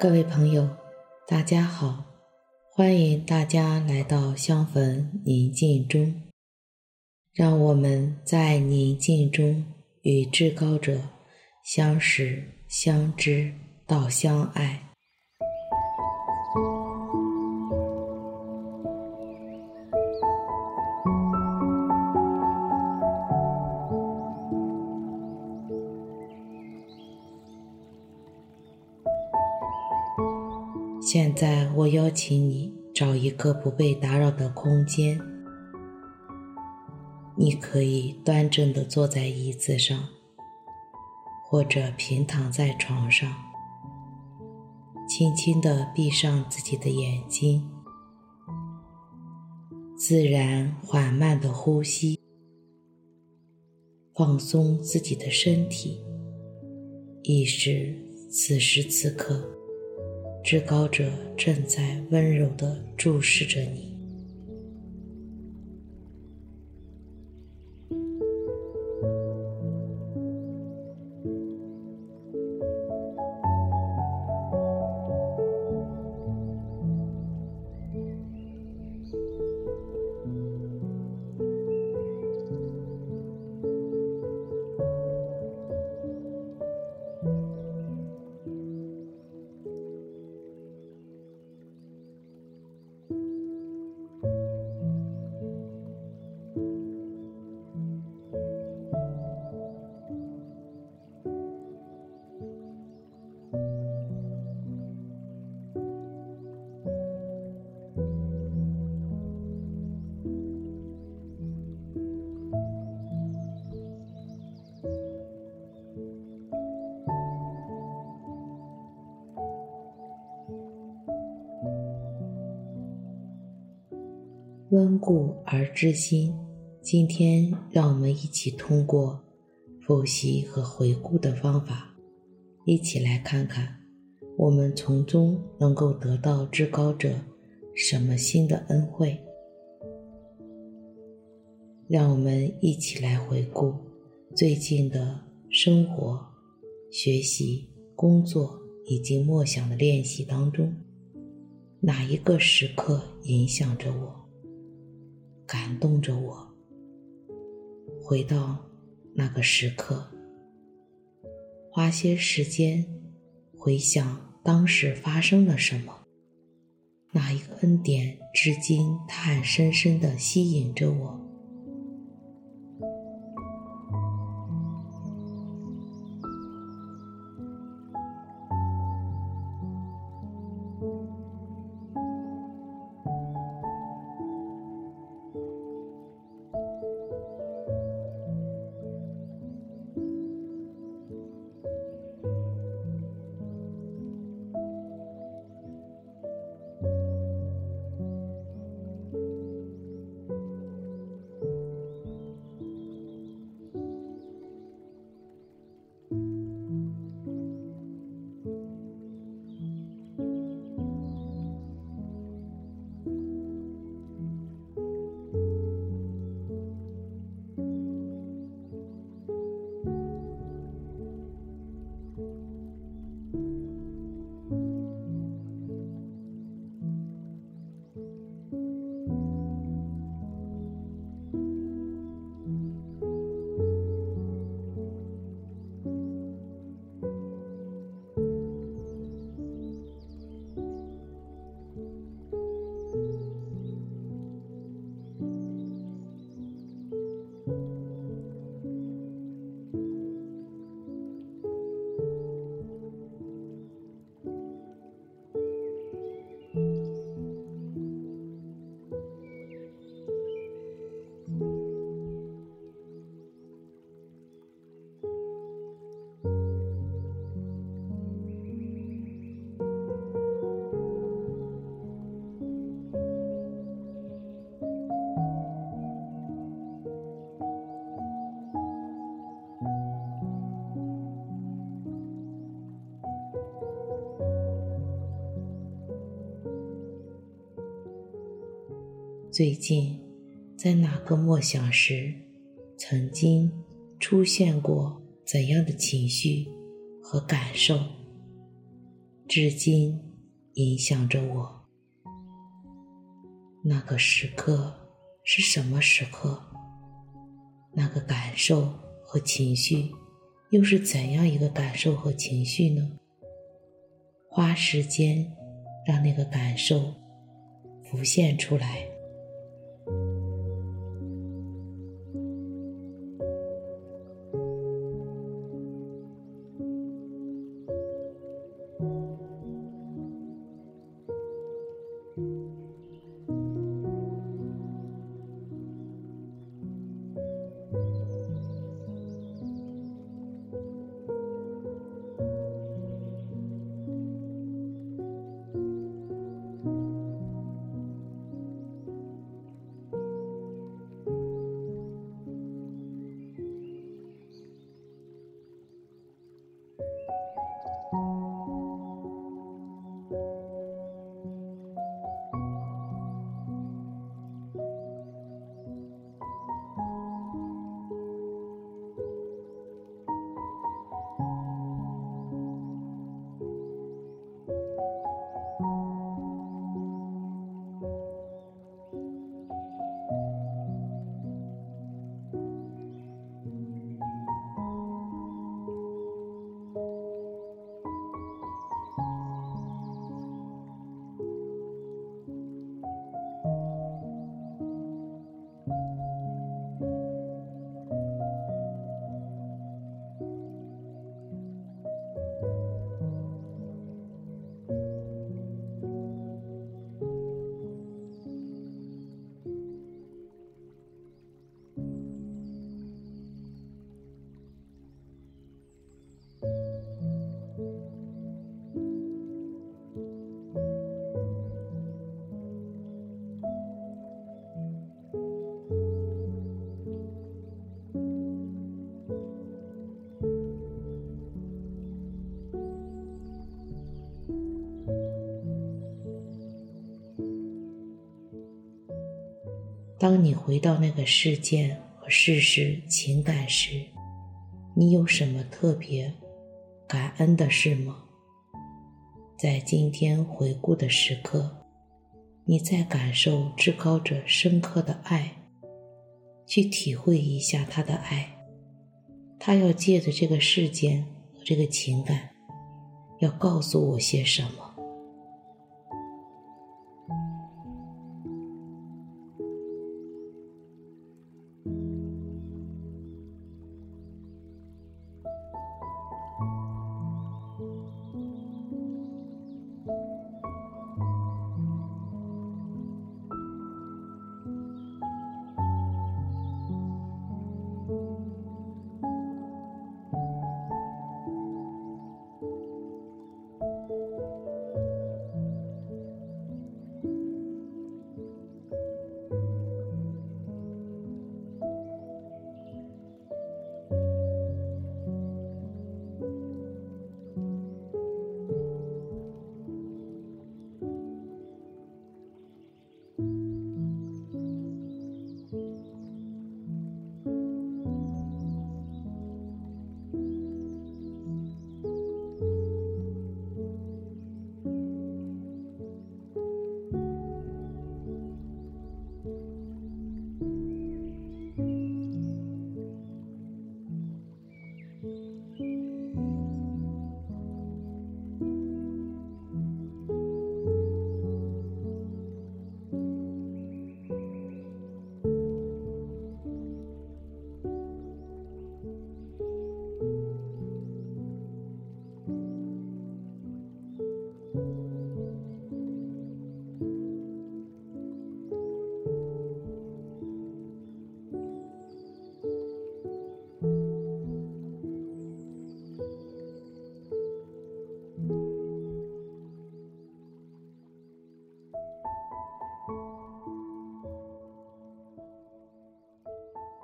各位朋友，大家好，欢迎大家来到相逢宁静中，让我们在宁静中与至高者相识、相知到相爱。我邀请你找一个不被打扰的空间。你可以端正地坐在椅子上，或者平躺在床上，轻轻地闭上自己的眼睛，自然缓慢地呼吸，放松自己的身体，意识此时此刻。至高者正在温柔地注视着你。温故而知新。今天，让我们一起通过复习和回顾的方法，一起来看看我们从中能够得到至高者什么新的恩惠。让我们一起来回顾最近的生活、学习、工作以及默想的练习当中，哪一个时刻影响着我？感动着我，回到那个时刻，花些时间回想当时发生了什么，哪一个恩典至今它还深深的吸引着我。最近，在哪个默想时，曾经出现过怎样的情绪和感受？至今影响着我。那个时刻是什么时刻？那个感受和情绪又是怎样一个感受和情绪呢？花时间让那个感受浮现出来。当你回到那个事件和事实情感时，你有什么特别感恩的事吗？在今天回顾的时刻，你在感受至高者深刻的爱，去体会一下他的爱。他要借着这个事件和这个情感，要告诉我些什么？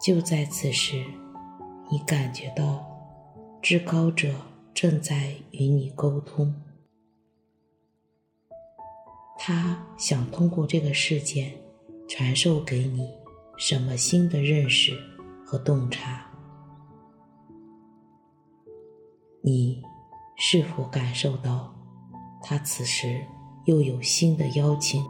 就在此时，你感觉到至高者正在与你沟通，他想通过这个事件传授给你什么新的认识和洞察？你是否感受到他此时又有新的邀请。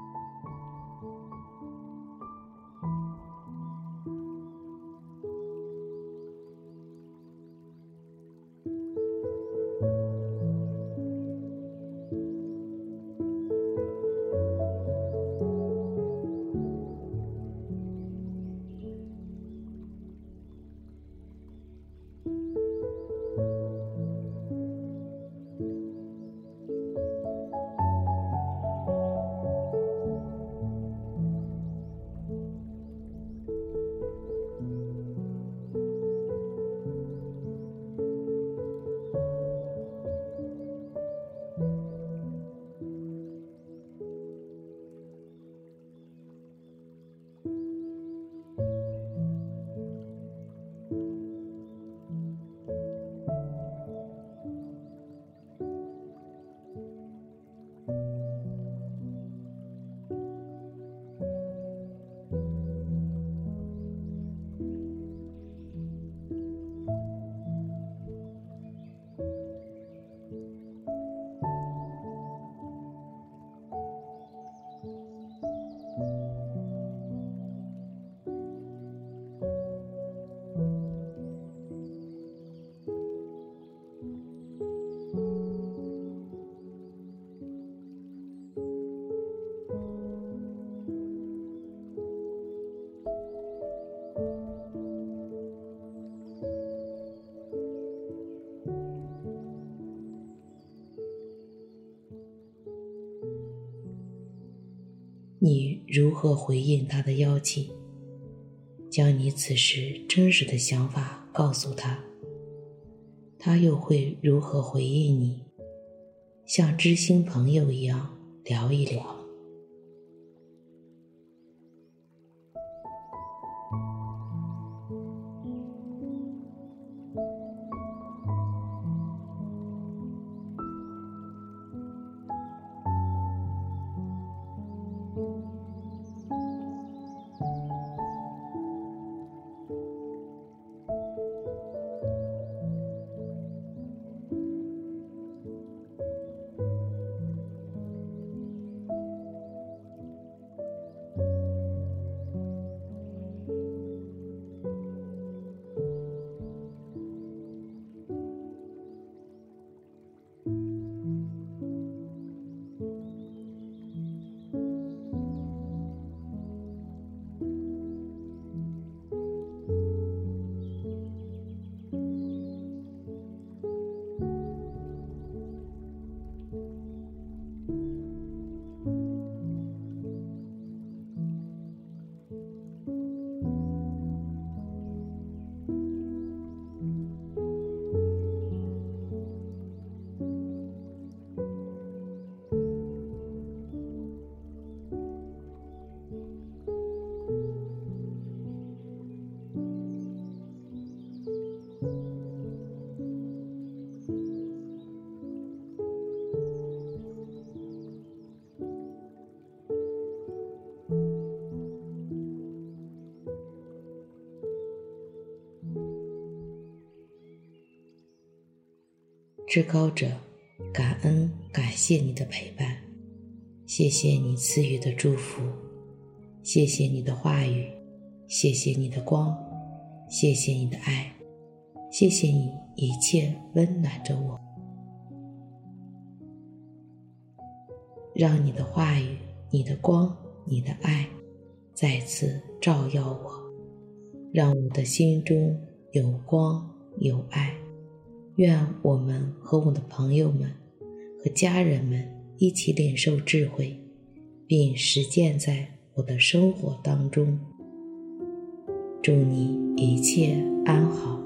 如何回应他的邀请？将你此时真实的想法告诉他，他又会如何回应你？像知心朋友一样聊一聊。至高者，感恩感谢你的陪伴，谢谢你赐予的祝福，谢谢你的话语，谢谢你的光，谢谢你的爱，谢谢你一切温暖着我，让你的话语、你的光、你的爱再次照耀我，让我的心中有光有爱。愿我们和我的朋友们和家人们一起领受智慧，并实践在我的生活当中。祝你一切安好。